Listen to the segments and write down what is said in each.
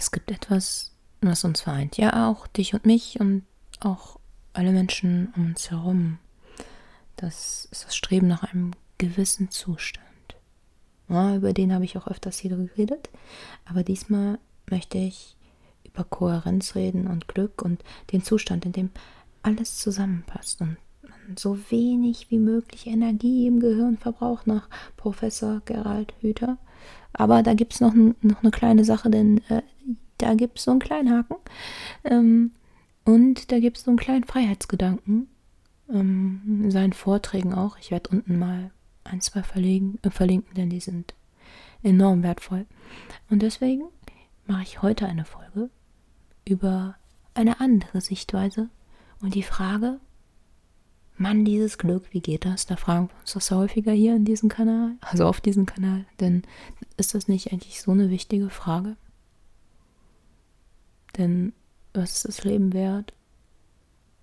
es gibt etwas, was uns vereint. Ja, auch dich und mich und auch alle Menschen um uns herum. Das ist das Streben nach einem gewissen Zustand. Ja, über den habe ich auch öfters hier geredet. Aber diesmal möchte ich über Kohärenz reden und Glück und den Zustand, in dem alles zusammenpasst und man so wenig wie möglich Energie im Gehirn verbraucht nach Professor Gerald Hüther. Aber da gibt es noch, noch eine kleine Sache, denn äh, da gibt es so einen kleinen Haken. Ähm, und da gibt es so einen kleinen Freiheitsgedanken. Ähm, in seinen Vorträgen auch. Ich werde unten mal ein, zwei verlegen, äh, verlinken, denn die sind enorm wertvoll. Und deswegen mache ich heute eine Folge über eine andere Sichtweise und die Frage, Mann, dieses Glück, wie geht das? Da fragen wir uns das häufiger hier in diesem Kanal, also auf diesem Kanal, denn ist das nicht eigentlich so eine wichtige Frage? Denn was ist das Leben wert,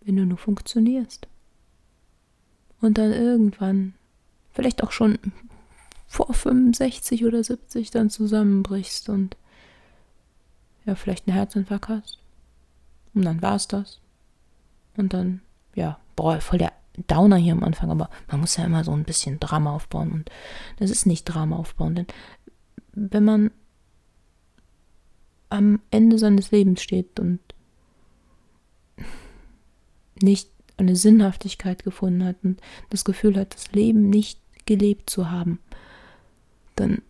wenn du nur funktionierst? Und dann irgendwann, vielleicht auch schon vor 65 oder 70 dann zusammenbrichst und ja, vielleicht einen Herzinfarkt hast. Und dann war es das. Und dann, ja, boah, voll der Downer hier am Anfang, aber man muss ja immer so ein bisschen Drama aufbauen und das ist nicht Drama aufbauen, denn wenn man am Ende seines Lebens steht und nicht eine Sinnhaftigkeit gefunden hat und das Gefühl hat, das Leben nicht gelebt zu haben, dann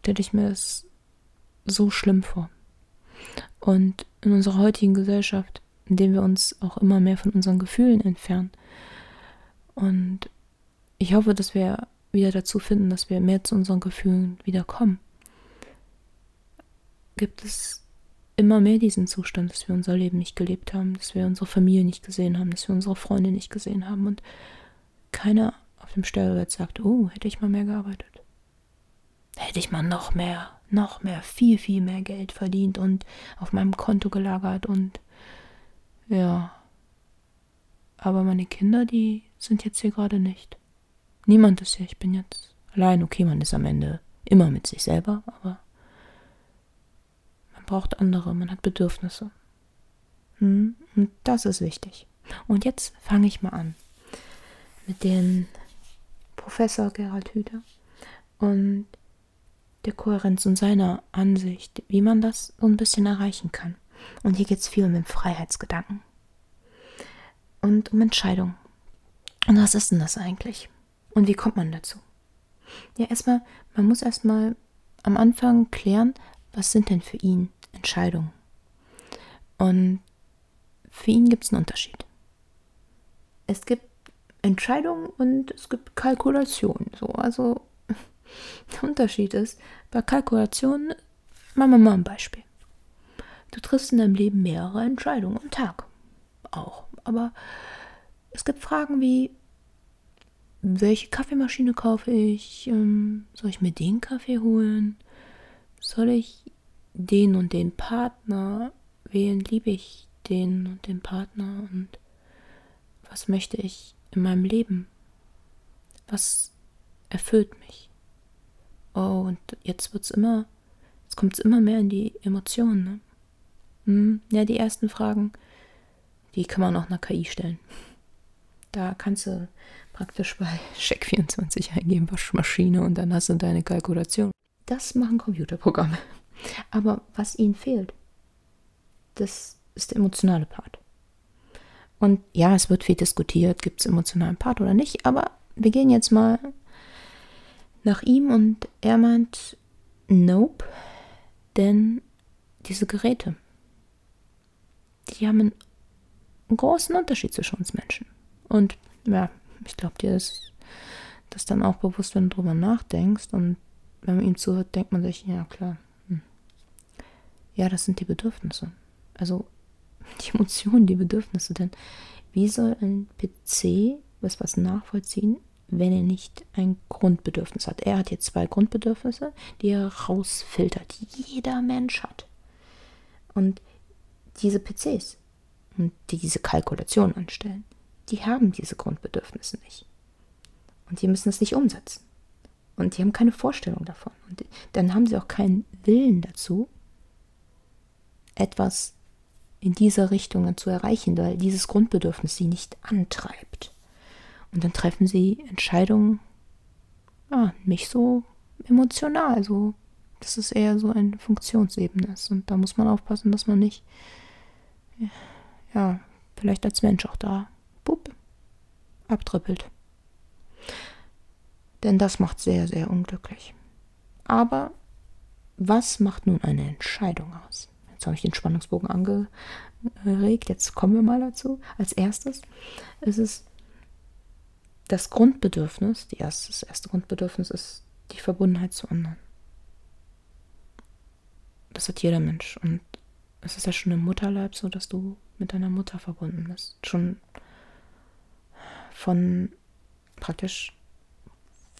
stelle ich mir das so schlimm vor. Und in unserer heutigen Gesellschaft indem wir uns auch immer mehr von unseren Gefühlen entfernen. Und ich hoffe, dass wir wieder dazu finden, dass wir mehr zu unseren Gefühlen wieder kommen. Gibt es immer mehr diesen Zustand, dass wir unser Leben nicht gelebt haben, dass wir unsere Familie nicht gesehen haben, dass wir unsere Freunde nicht gesehen haben und keiner auf dem Stellbett sagt, oh, hätte ich mal mehr gearbeitet. Hätte ich mal noch mehr, noch mehr, viel, viel mehr Geld verdient und auf meinem Konto gelagert und ja. Aber meine Kinder, die sind jetzt hier gerade nicht. Niemand ist hier. Ich bin jetzt allein. Okay, man ist am Ende immer mit sich selber, aber man braucht andere, man hat Bedürfnisse. Hm? Und das ist wichtig. Und jetzt fange ich mal an mit dem Professor Gerald Hüther und der Kohärenz und seiner Ansicht, wie man das so ein bisschen erreichen kann. Und hier geht es viel um den Freiheitsgedanken. Und um Entscheidungen. Und was ist denn das eigentlich? Und wie kommt man dazu? Ja, erstmal, man muss erstmal am Anfang klären, was sind denn für ihn Entscheidungen? Und für ihn gibt es einen Unterschied. Es gibt Entscheidungen und es gibt Kalkulationen. So, also der Unterschied ist, bei Kalkulationen, machen wir mal ein Beispiel. Du triffst in deinem Leben mehrere Entscheidungen am Tag. Auch. Aber es gibt Fragen wie, welche Kaffeemaschine kaufe ich? Ähm, soll ich mir den Kaffee holen? Soll ich den und den Partner wählen? Liebe ich den und den Partner? Und was möchte ich in meinem Leben? Was erfüllt mich? Oh, und jetzt wird's immer, jetzt kommt es immer mehr in die Emotionen, ne? Hm, ja, die ersten Fragen, die kann man auch einer KI stellen. Da kannst du praktisch bei Check24 eingeben, Waschmaschine und dann hast du deine Kalkulation. Das machen Computerprogramme. Aber was ihnen fehlt, das ist der emotionale Part. Und ja, es wird viel diskutiert, gibt es emotionalen Part oder nicht, aber wir gehen jetzt mal nach ihm und er meint, nope, denn diese Geräte, die haben einen, großen Unterschied zwischen uns Menschen. Und ja, ich glaube, dir ist das dann auch bewusst, wenn du drüber nachdenkst. Und wenn man ihm zuhört, denkt man sich, ja klar, hm. ja, das sind die Bedürfnisse. Also die Emotionen, die Bedürfnisse. Denn wie soll ein PC was, was nachvollziehen, wenn er nicht ein Grundbedürfnis hat? Er hat jetzt zwei Grundbedürfnisse, die er rausfiltert. Jeder Mensch hat. Und diese PCs und die diese Kalkulation anstellen, die haben diese Grundbedürfnisse nicht. Und die müssen es nicht umsetzen. Und die haben keine Vorstellung davon. Und dann haben sie auch keinen Willen dazu, etwas in dieser Richtung zu erreichen, weil dieses Grundbedürfnis sie nicht antreibt. Und dann treffen sie Entscheidungen, ja, nicht so emotional, so, dass es eher so eine Funktionsebene ist. Und da muss man aufpassen, dass man nicht, ja, vielleicht als Mensch auch da, bup, abtrippelt. Denn das macht sehr, sehr unglücklich. Aber was macht nun eine Entscheidung aus? Jetzt habe ich den Spannungsbogen angeregt, jetzt kommen wir mal dazu. Als erstes ist es das Grundbedürfnis, die erste, das erste Grundbedürfnis ist die Verbundenheit zu anderen. Das hat jeder Mensch. Und es ist ja schon im Mutterleib so, dass du mit deiner Mutter verbunden bist. Schon von praktisch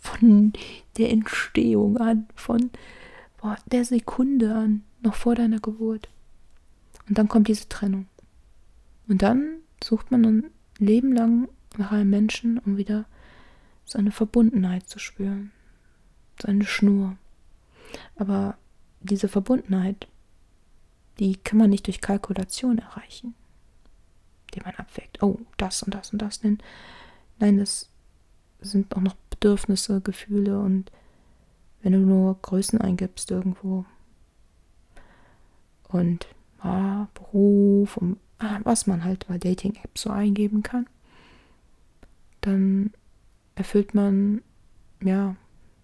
von der Entstehung an, von boah, der Sekunde an, noch vor deiner Geburt. Und dann kommt diese Trennung. Und dann sucht man ein Leben lang nach einem Menschen, um wieder seine Verbundenheit zu spüren. Seine Schnur. Aber diese Verbundenheit, die kann man nicht durch Kalkulation erreichen, die man abwägt. Oh, das und das und das. Denn nein, das sind auch noch Bedürfnisse, Gefühle und wenn du nur Größen eingibst irgendwo und ah, Beruf und ah, was man halt bei Dating-Apps so eingeben kann, dann erfüllt man, ja,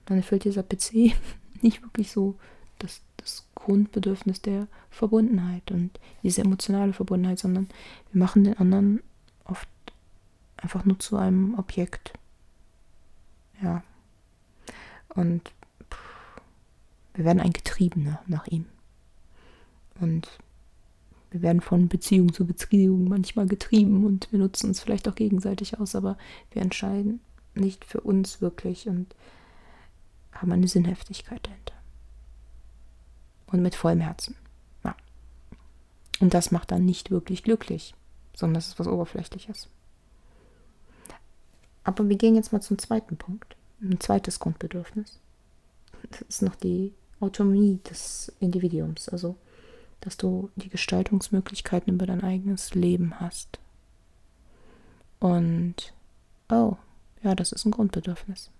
dann erfüllt dieser PC nicht wirklich so das, das Grundbedürfnis der Verbundenheit und diese emotionale Verbundenheit, sondern wir machen den anderen oft einfach nur zu einem Objekt. Ja. Und wir werden ein Getriebener nach ihm. Und wir werden von Beziehung zu Beziehung manchmal getrieben und wir nutzen uns vielleicht auch gegenseitig aus, aber wir entscheiden nicht für uns wirklich und haben eine Sinnhaftigkeit dahinter. Und mit vollem Herzen. Ja. Und das macht dann nicht wirklich glücklich, sondern das ist was Oberflächliches. Aber wir gehen jetzt mal zum zweiten Punkt. Ein zweites Grundbedürfnis. Das ist noch die Autonomie des Individuums. Also dass du die Gestaltungsmöglichkeiten über dein eigenes Leben hast. Und, oh, ja, das ist ein Grundbedürfnis.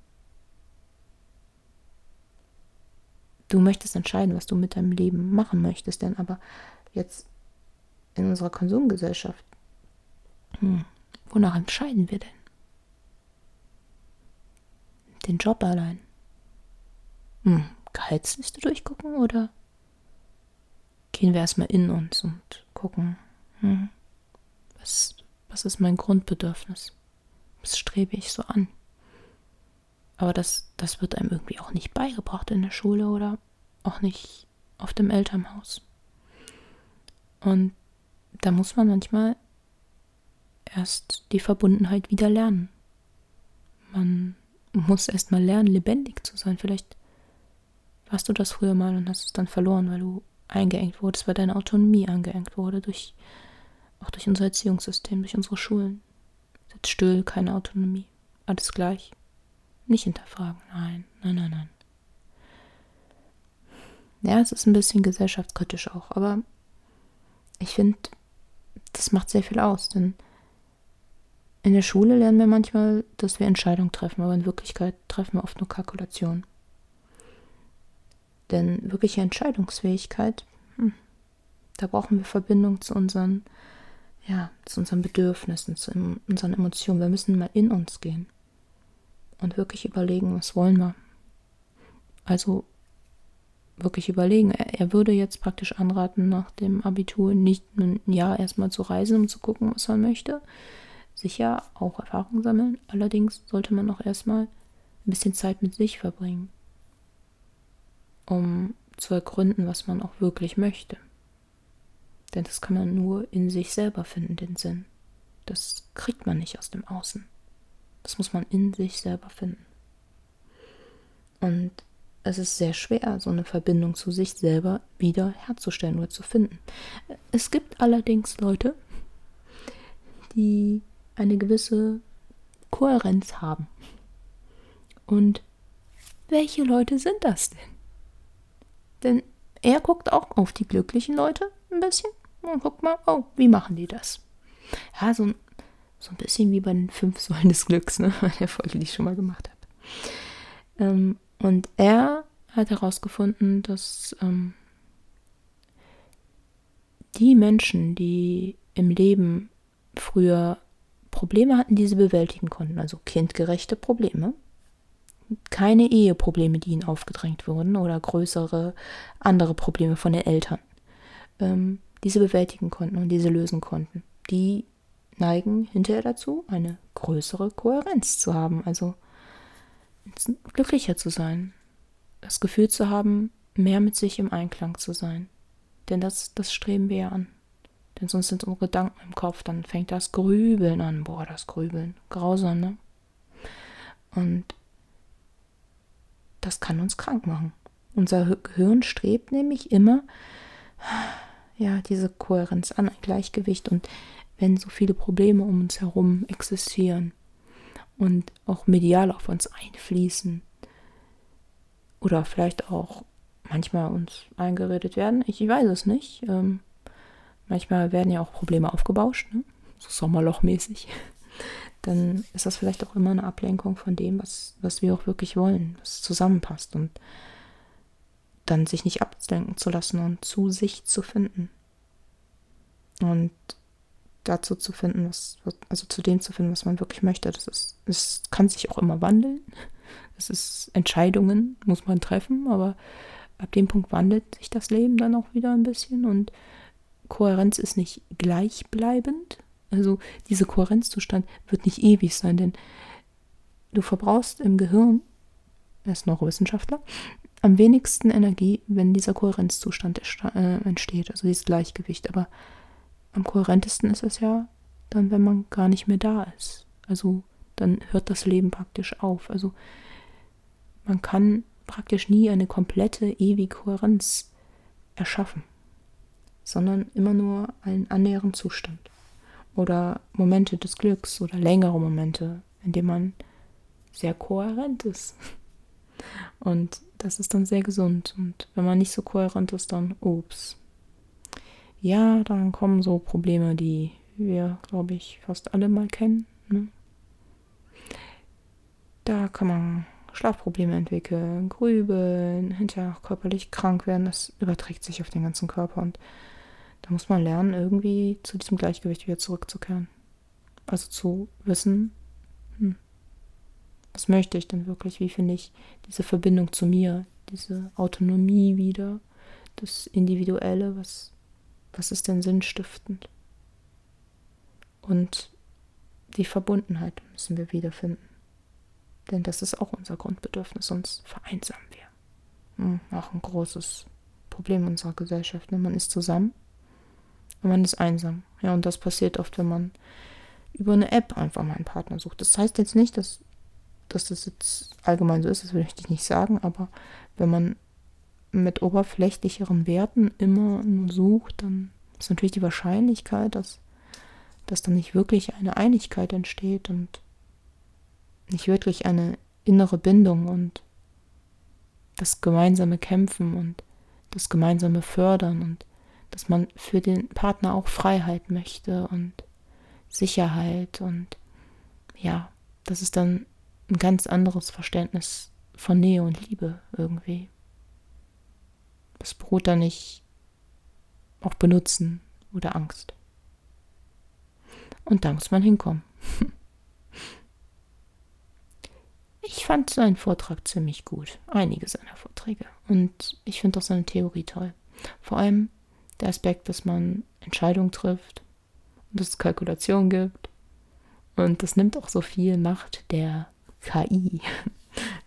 Du möchtest entscheiden, was du mit deinem Leben machen möchtest, denn aber jetzt in unserer Konsumgesellschaft, hm, wonach entscheiden wir denn? Den Job allein. Hm, Gehaltsliste durchgucken oder gehen wir erstmal in uns und gucken, hm, was, was ist mein Grundbedürfnis? Was strebe ich so an? Aber das, das wird einem irgendwie auch nicht beigebracht in der Schule oder auch nicht auf dem Elternhaus. Und da muss man manchmal erst die Verbundenheit wieder lernen. Man muss erst mal lernen, lebendig zu sein. Vielleicht warst du das früher mal und hast es dann verloren, weil du eingeengt wurdest, weil deine Autonomie eingeengt wurde, durch, auch durch unser Erziehungssystem, durch unsere Schulen. Sitzt still, keine Autonomie. Alles gleich. Nicht hinterfragen. Nein, nein, nein, nein. Ja, es ist ein bisschen gesellschaftskritisch auch, aber ich finde, das macht sehr viel aus, denn in der Schule lernen wir manchmal, dass wir Entscheidungen treffen, aber in Wirklichkeit treffen wir oft nur Kalkulationen. Denn wirkliche Entscheidungsfähigkeit, hm, da brauchen wir Verbindung zu unseren, ja, zu unseren Bedürfnissen, zu unseren Emotionen. Wir müssen mal in uns gehen und wirklich überlegen, was wollen wir. Also wirklich überlegen. Er, er, würde jetzt praktisch anraten, nach dem Abitur nicht ein Jahr erstmal zu reisen, um zu gucken, was man möchte. Sicher auch Erfahrung sammeln. Allerdings sollte man auch erstmal ein bisschen Zeit mit sich verbringen um zu ergründen, was man auch wirklich möchte. Denn das kann man nur in sich selber finden, den Sinn. Das kriegt man nicht aus dem Außen. Das muss man in sich selber finden. Und es ist sehr schwer, so eine Verbindung zu sich selber wieder herzustellen oder zu finden. Es gibt allerdings Leute, die eine gewisse Kohärenz haben. Und welche Leute sind das denn? Denn er guckt auch auf die glücklichen Leute ein bisschen und guckt mal, oh, wie machen die das? Ja, so, so ein bisschen wie bei den fünf Säulen des Glücks, ne? der Folge, die ich schon mal gemacht habe. Ähm, und er hat herausgefunden, dass ähm, die Menschen, die im Leben früher Probleme hatten, die sie bewältigen konnten, also kindgerechte Probleme, keine Eheprobleme, die ihnen aufgedrängt wurden oder größere andere Probleme von den Eltern, ähm, diese bewältigen konnten und diese lösen konnten, die neigen hinterher dazu, eine größere Kohärenz zu haben, also glücklicher zu sein, das Gefühl zu haben, mehr mit sich im Einklang zu sein. Denn das, das streben wir ja an. Denn sonst sind unsere Gedanken im Kopf, dann fängt das Grübeln an. Boah, das Grübeln. Grausam, ne? Und das kann uns krank machen. Unser Gehirn strebt nämlich immer, ja, diese Kohärenz an, ein Gleichgewicht. Und wenn so viele Probleme um uns herum existieren und auch medial auf uns einfließen, oder vielleicht auch manchmal uns eingeredet werden, ich, ich weiß es nicht. Ähm, manchmal werden ja auch Probleme aufgebauscht, ne? so sommerlochmäßig dann ist das vielleicht auch immer eine Ablenkung von dem, was, was wir auch wirklich wollen, was zusammenpasst und dann sich nicht ablenken zu lassen und zu sich zu finden. Und dazu zu finden, was, also zu dem zu finden, was man wirklich möchte. Das ist, es kann sich auch immer wandeln. Das ist Entscheidungen, muss man treffen, aber ab dem Punkt wandelt sich das Leben dann auch wieder ein bisschen und Kohärenz ist nicht gleichbleibend, also dieser Kohärenzzustand wird nicht ewig sein, denn du verbrauchst im Gehirn, er ist Neurowissenschaftler, am wenigsten Energie, wenn dieser Kohärenzzustand äh, entsteht, also dieses Gleichgewicht. Aber am kohärentesten ist es ja dann, wenn man gar nicht mehr da ist. Also dann hört das Leben praktisch auf. Also man kann praktisch nie eine komplette, ewige Kohärenz erschaffen, sondern immer nur einen annähernden Zustand oder Momente des Glücks oder längere Momente, in denen man sehr kohärent ist. Und das ist dann sehr gesund. Und wenn man nicht so kohärent ist, dann ups. Ja, dann kommen so Probleme, die wir, glaube ich, fast alle mal kennen. Ne? Da kann man Schlafprobleme entwickeln, grübeln, hinterher körperlich krank werden. Das überträgt sich auf den ganzen Körper und da muss man lernen, irgendwie zu diesem Gleichgewicht wieder zurückzukehren. Also zu wissen, hm, was möchte ich denn wirklich? Wie finde ich diese Verbindung zu mir, diese Autonomie wieder, das Individuelle, was, was ist denn sinnstiftend? Und die Verbundenheit müssen wir wiederfinden. Denn das ist auch unser Grundbedürfnis, sonst vereinsamen wir. Hm, auch ein großes Problem unserer Gesellschaft. Ne? Man ist zusammen und man ist einsam. Ja, und das passiert oft, wenn man über eine App einfach mal einen Partner sucht. Das heißt jetzt nicht, dass, dass das jetzt allgemein so ist, das will ich nicht sagen, aber wenn man mit oberflächlicheren Werten immer nur sucht, dann ist natürlich die Wahrscheinlichkeit, dass, dass dann nicht wirklich eine Einigkeit entsteht und nicht wirklich eine innere Bindung und das gemeinsame Kämpfen und das gemeinsame Fördern und dass man für den Partner auch Freiheit möchte und Sicherheit und ja, das ist dann ein ganz anderes Verständnis von Nähe und Liebe irgendwie. Das beruht da nicht auf Benutzen oder Angst. Und da muss man hinkommen. Ich fand seinen Vortrag ziemlich gut, einige seiner Vorträge. Und ich finde auch seine Theorie toll. Vor allem, der Aspekt, dass man Entscheidungen trifft und es Kalkulation gibt. Und das nimmt auch so viel Macht der KI.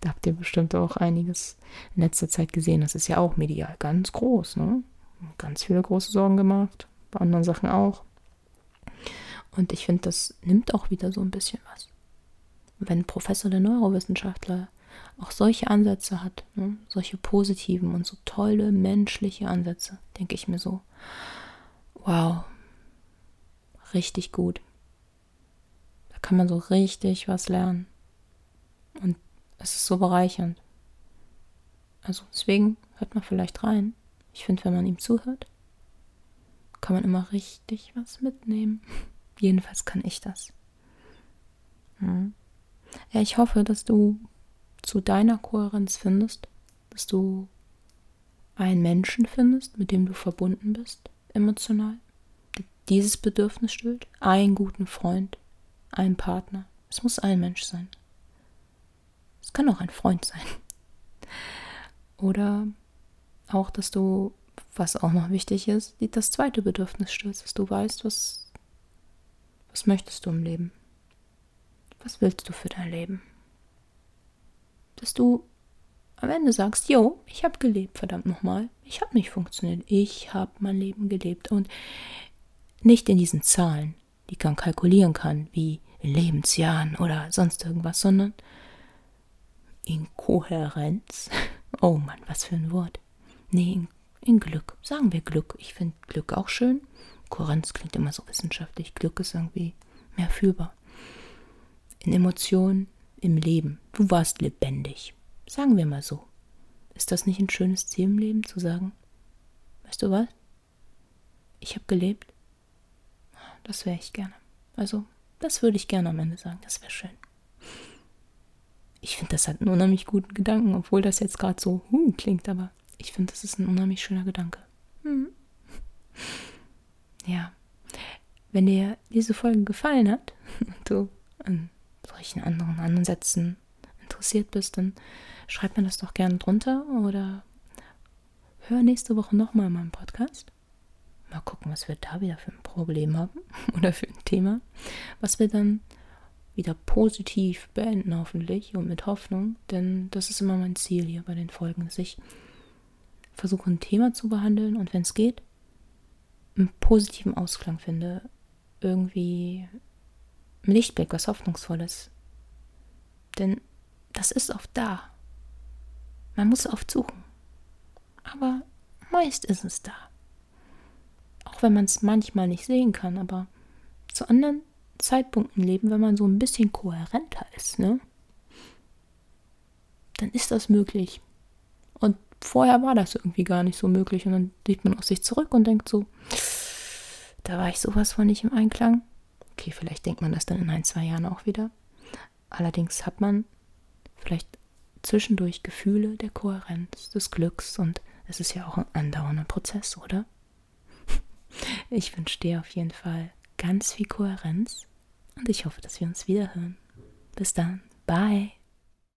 da habt ihr bestimmt auch einiges in letzter Zeit gesehen. Das ist ja auch medial ganz groß. Ne? Ganz viele große Sorgen gemacht. Bei anderen Sachen auch. Und ich finde, das nimmt auch wieder so ein bisschen was. Wenn Professor der Neurowissenschaftler auch solche Ansätze hat, ne? solche positiven und so tolle menschliche Ansätze, denke ich mir so, wow, richtig gut. Da kann man so richtig was lernen. Und es ist so bereichernd. Also deswegen hört man vielleicht rein. Ich finde, wenn man ihm zuhört, kann man immer richtig was mitnehmen. Jedenfalls kann ich das. Hm. Ja, ich hoffe, dass du zu deiner Kohärenz findest, dass du einen Menschen findest, mit dem du verbunden bist, emotional, der dieses Bedürfnis stillt, einen guten Freund, einen Partner. Es muss ein Mensch sein. Es kann auch ein Freund sein. Oder auch, dass du, was auch noch wichtig ist, das zweite Bedürfnis stillst, dass du weißt, was, was möchtest du im Leben? Was willst du für dein Leben? Dass du am Ende sagst, jo, ich habe gelebt, verdammt nochmal. Ich habe nicht funktioniert. Ich habe mein Leben gelebt. Und nicht in diesen Zahlen, die man kalkulieren kann, wie in Lebensjahren oder sonst irgendwas, sondern in Kohärenz. Oh Mann, was für ein Wort. Nee, in, in Glück. Sagen wir Glück. Ich finde Glück auch schön. Kohärenz klingt immer so wissenschaftlich. Glück ist irgendwie mehr fühlbar. In Emotionen, im Leben. Du warst lebendig. Sagen wir mal so. Ist das nicht ein schönes Ziel im Leben, zu sagen, weißt du was? Ich habe gelebt. Das wäre ich gerne. Also, das würde ich gerne am Ende sagen. Das wäre schön. Ich finde, das hat einen unheimlich guten Gedanken, obwohl das jetzt gerade so hm, klingt, aber ich finde, das ist ein unheimlich schöner Gedanke. Hm. Ja. Wenn dir diese Folge gefallen hat und du an solchen anderen Ansätzen interessiert bist, dann schreib mir das doch gerne drunter oder hör nächste Woche nochmal in meinem Podcast. Mal gucken, was wir da wieder für ein Problem haben oder für ein Thema, was wir dann wieder positiv beenden hoffentlich und mit Hoffnung, denn das ist immer mein Ziel hier bei den Folgen, dass ich versuche ein Thema zu behandeln und wenn es geht, einen positiven Ausklang finde, irgendwie ein Lichtblick, was Hoffnungsvolles. Denn das ist oft da. Man muss oft suchen. Aber meist ist es da. Auch wenn man es manchmal nicht sehen kann, aber zu anderen Zeitpunkten leben, wenn man so ein bisschen kohärenter ist, ne? Dann ist das möglich. Und vorher war das irgendwie gar nicht so möglich. Und dann sieht man auf sich zurück und denkt so, da war ich sowas von nicht im Einklang. Okay, vielleicht denkt man das dann in ein, zwei Jahren auch wieder. Allerdings hat man vielleicht zwischendurch Gefühle der Kohärenz, des Glücks und es ist ja auch ein andauernder Prozess, oder? Ich wünsche dir auf jeden Fall ganz viel Kohärenz und ich hoffe, dass wir uns wiederhören. Bis dann. Bye.